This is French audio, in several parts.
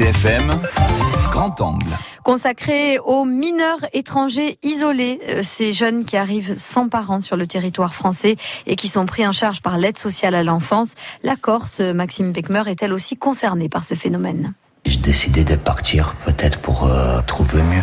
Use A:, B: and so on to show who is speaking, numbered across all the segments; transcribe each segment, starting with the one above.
A: RCFM, grand angle.
B: Consacré aux mineurs étrangers isolés, euh, ces jeunes qui arrivent sans parents sur le territoire français et qui sont pris en charge par l'aide sociale à l'enfance, la Corse, Maxime Beckmer, est-elle aussi concernée par ce phénomène?
C: J'ai décidé de partir peut-être pour euh, trouver mieux.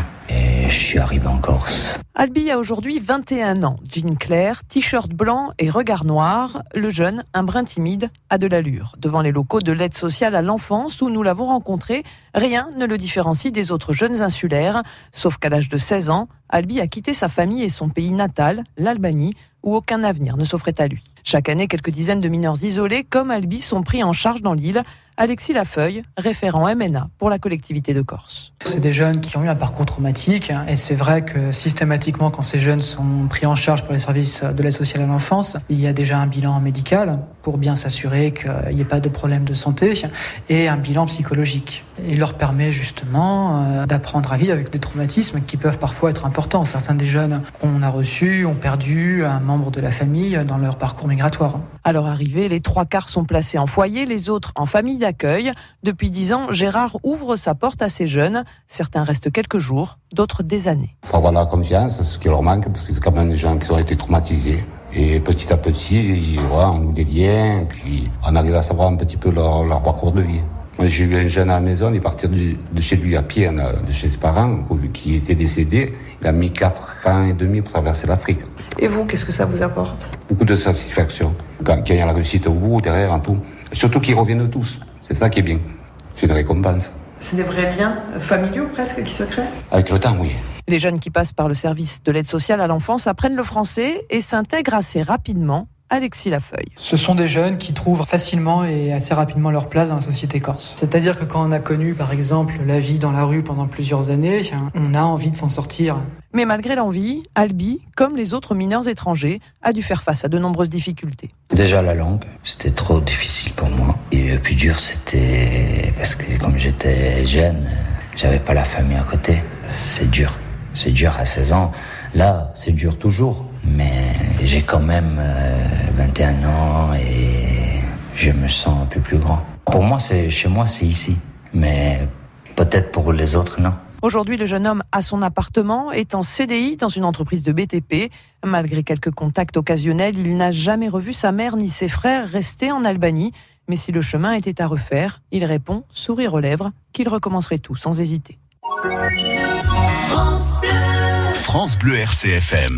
C: Je suis arrivé en Corse.
D: Albi a aujourd'hui 21 ans. Jean clair, t-shirt blanc et regard noir. Le jeune, un brin timide, a de l'allure. Devant les locaux de l'aide sociale à l'enfance où nous l'avons rencontré, rien ne le différencie des autres jeunes insulaires. Sauf qu'à l'âge de 16 ans, Albi a quitté sa famille et son pays natal, l'Albanie, où aucun avenir ne s'offrait à lui. Chaque année, quelques dizaines de mineurs isolés comme Albi sont pris en charge dans l'île. Alexis Lafeuille, référent MNA pour la collectivité de Corse.
E: C'est des jeunes qui ont eu un parcours traumatique hein, et c'est vrai que systématiquement quand ces jeunes sont pris en charge par les services de l'aide sociale à l'enfance, il y a déjà un bilan médical pour bien s'assurer qu'il n'y ait pas de problème de santé et un bilan psychologique. Il leur permet justement euh, d'apprendre à vivre avec des traumatismes qui peuvent parfois être importants. Certains des jeunes qu'on a reçus ont perdu un membre de la famille dans leur parcours migratoire.
D: À leur arrivée, les trois quarts sont placés en foyer, les autres en famille d'accueil. Depuis dix ans, Gérard ouvre sa porte à ces jeunes. Certains restent quelques jours, d'autres des années.
F: Il faut avoir la confiance, ce qui leur manque, parce que c'est quand même des gens qui ont été traumatisés. Et petit à petit, on noue des liens, puis on arrive à savoir un petit peu leur, leur parcours de vie. Moi, j'ai eu un jeune à la maison, il est parti de, chez lui à pied, de chez ses parents, qui était décédé. Il a mis 4 ans et demi pour traverser l'Afrique.
D: Et vous, qu'est-ce que ça vous apporte?
F: Beaucoup de satisfaction. Quand il y a la réussite au bout, derrière, en tout. surtout qu'ils reviennent tous. C'est ça qui est bien. C'est une récompense.
D: C'est des vrais liens familiaux presque qui se créent
F: Avec le temps, oui.
D: Les jeunes qui passent par le service de l'aide sociale à l'enfance apprennent le français et s'intègrent assez rapidement Alexis Lafeuille.
E: Ce sont des jeunes qui trouvent facilement et assez rapidement leur place dans la société corse. C'est-à-dire que quand on a connu par exemple la vie dans la rue pendant plusieurs années, on a envie de s'en sortir.
D: Mais malgré l'envie, Albi, comme les autres mineurs étrangers, a dû faire face à de nombreuses difficultés.
C: Déjà la langue, c'était trop difficile pour moi. Et le plus dur, c'était parce que comme j'étais jeune, j'avais pas la famille à côté. C'est dur. C'est dur à 16 ans. Là, c'est dur toujours. Mais j'ai quand même 21 euh, ans et je me sens un peu plus grand. Pour moi, c'est chez moi, c'est ici. Mais peut-être pour les autres, non.
D: Aujourd'hui, le jeune homme a son appartement, est en CDI dans une entreprise de BTP. Malgré quelques contacts occasionnels, il n'a jamais revu sa mère ni ses frères restés en Albanie. Mais si le chemin était à refaire, il répond, sourire aux lèvres, qu'il recommencerait tout sans hésiter.
A: France Bleu RCFM.